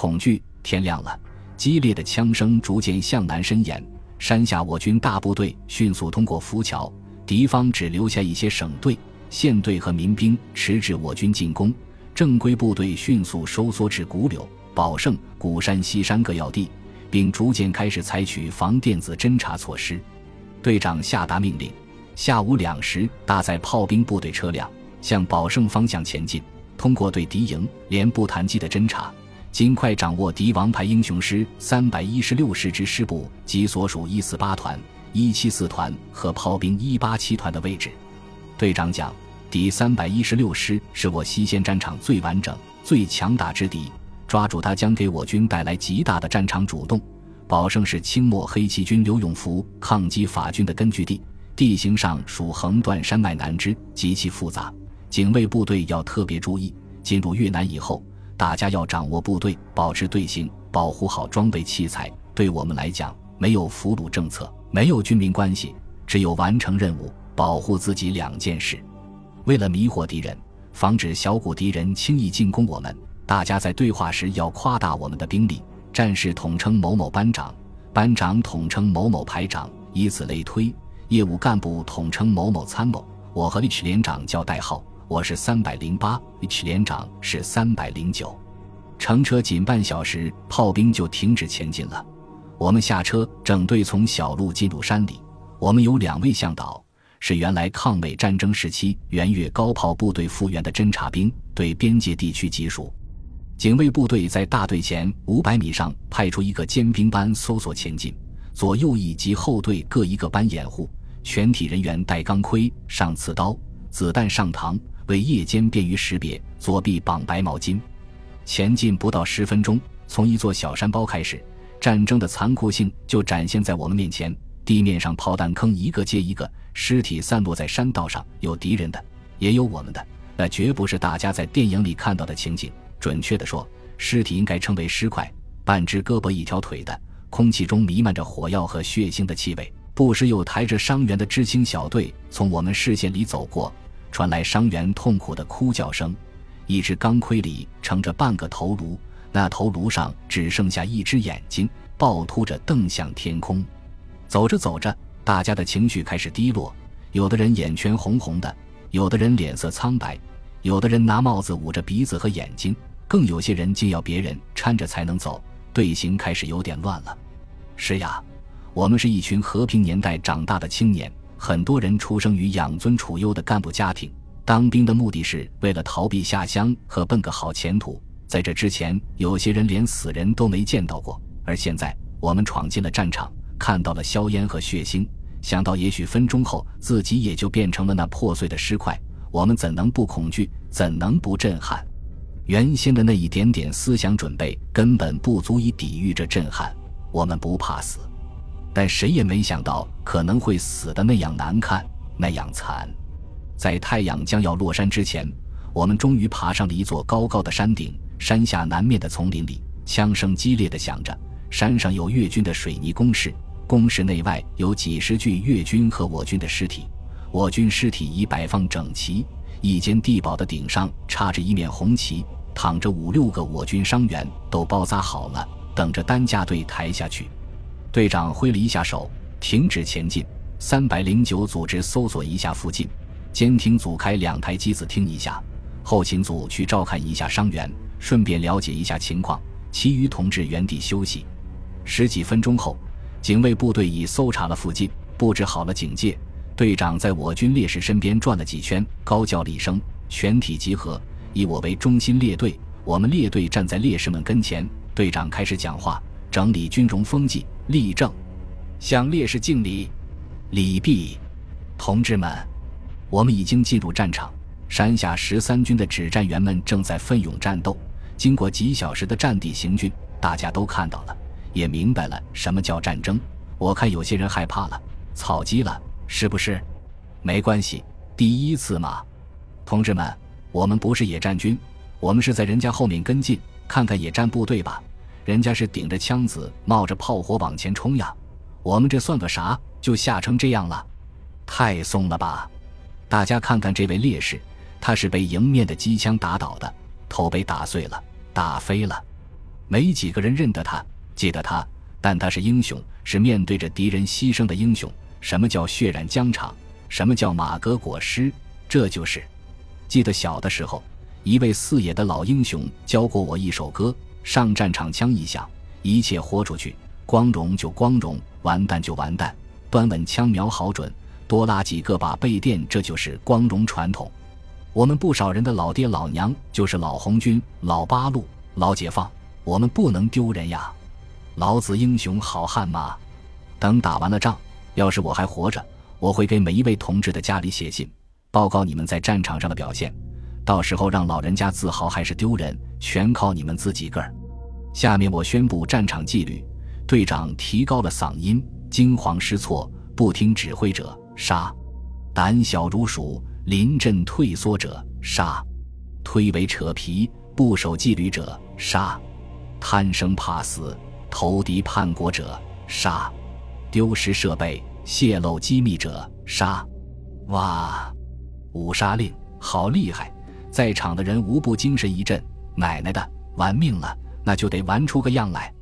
恐惧。天亮了，激烈的枪声逐渐向南伸延。山下我军大部队迅速通过浮桥，敌方只留下一些省队、县队和民兵迟滞我军进攻。正规部队迅速收缩至古柳、宝胜、古山西山各要地，并逐渐开始采取防电子侦察措施。队长下达命令：下午两时，搭载炮兵部队车辆向宝胜方向前进，通过对敌营、连部弹机的侦察。尽快掌握敌王牌英雄师三百一十六师之师部及所属一四八团、一七四团和炮兵一八七团的位置。队长讲：“敌三百一十六师是我西线战场最完整、最强大之敌，抓住它将给我军带来极大的战场主动。宝胜是清末黑旗军刘永福抗击法军的根据地，地形上属横断山脉南支，极其复杂。警卫部队要特别注意，进入越南以后。”大家要掌握部队，保持队形，保护好装备器材。对我们来讲，没有俘虏政策，没有军民关系，只有完成任务、保护自己两件事。为了迷惑敌人，防止小股敌人轻易进攻我们，大家在对话时要夸大我们的兵力。战士统称某某班长，班长统称某某排长，以此类推。业务干部统称某某参谋。我和 H 连长叫代号。我是三百零八，H 连长是三百零九。乘车仅半小时，炮兵就停止前进了。我们下车，整队从小路进入山里。我们有两位向导，是原来抗美战争时期援越高炮部队复员的侦察兵，对边界地区极熟。警卫部队在大队前五百米上派出一个尖兵班搜索前进，左右翼及后队各一个班掩护。全体人员戴钢盔，上刺刀，子弹上膛。为夜间便于识别，左臂绑白毛巾，前进不到十分钟，从一座小山包开始，战争的残酷性就展现在我们面前。地面上炮弹坑一个接一个，尸体散落在山道上，有敌人的，也有我们的，那绝不是大家在电影里看到的情景。准确的说，尸体应该称为尸块，半只胳膊一条腿的，空气中弥漫着火药和血腥的气味，不时有抬着伤员的知青小队从我们视线里走过。传来伤员痛苦的哭叫声，一只钢盔里盛着半个头颅，那头颅上只剩下一只眼睛，暴突着瞪向天空。走着走着，大家的情绪开始低落，有的人眼圈红红的，有的人脸色苍白，有的人拿帽子捂着鼻子和眼睛，更有些人竟要别人搀着才能走。队形开始有点乱了。是呀，我们是一群和平年代长大的青年。很多人出生于养尊处优的干部家庭，当兵的目的是为了逃避下乡和奔个好前途。在这之前，有些人连死人都没见到过。而现在，我们闯进了战场，看到了硝烟和血腥，想到也许分钟后自己也就变成了那破碎的尸块，我们怎能不恐惧？怎能不震撼？原先的那一点点思想准备根本不足以抵御这震撼。我们不怕死。但谁也没想到可能会死的那样难看，那样惨。在太阳将要落山之前，我们终于爬上了一座高高的山顶。山下南面的丛林里，枪声激烈的响着。山上有越军的水泥工事，工事内外有几十具越军和我军的尸体。我军尸体已摆放整齐，一间地堡的顶上插着一面红旗，躺着五六个我军伤员，都包扎好了，等着担架队抬下去。队长挥了一下手，停止前进。三百零九组织搜索一下附近，监听组开两台机子听一下，后勤组去照看一下伤员，顺便了解一下情况。其余同志原地休息。十几分钟后，警卫部队已搜查了附近，布置好了警戒。队长在我军烈士身边转了几圈，高叫了一声：“全体集合，以我为中心列队。”我们列队站在烈士们跟前，队长开始讲话。整理军容风纪，立正，向烈士敬礼，礼毕。同志们，我们已经进入战场。山下十三军的指战员们正在奋勇战斗。经过几小时的战地行军，大家都看到了，也明白了什么叫战争。我看有些人害怕了，草鸡了，是不是？没关系，第一次嘛。同志们，我们不是野战军，我们是在人家后面跟进，看看野战部队吧。人家是顶着枪子，冒着炮火往前冲呀，我们这算个啥？就吓成这样了，太松了吧！大家看看这位烈士，他是被迎面的机枪打倒的，头被打碎了，打飞了。没几个人认得他，记得他，但他是英雄，是面对着敌人牺牲的英雄。什么叫血染疆场？什么叫马革裹尸？这就是。记得小的时候，一位四野的老英雄教过我一首歌：上战场枪一响，一切豁出去，光荣就光荣，完蛋就完蛋，端稳枪瞄好准，多拉几个把备垫，这就是光荣传统。我们不少人的老爹老娘就是老红军、老八路、老解放，我们不能丢人呀！老子英雄好汉嘛！等打完了仗，要是我还活着，我会给每一位同志的家里写信，报告你们在战场上的表现。到时候让老人家自豪还是丢人，全靠你们自己个儿。下面我宣布战场纪律：队长提高了嗓音，惊慌失措、不听指挥者杀；胆小如鼠。临阵退缩者杀，推诿扯皮不守纪律者杀，贪生怕死投敌叛国者杀，丢失设备泄露机密者杀。哇，五杀令好厉害！在场的人无不精神一振。奶奶的，玩命了，那就得玩出个样来。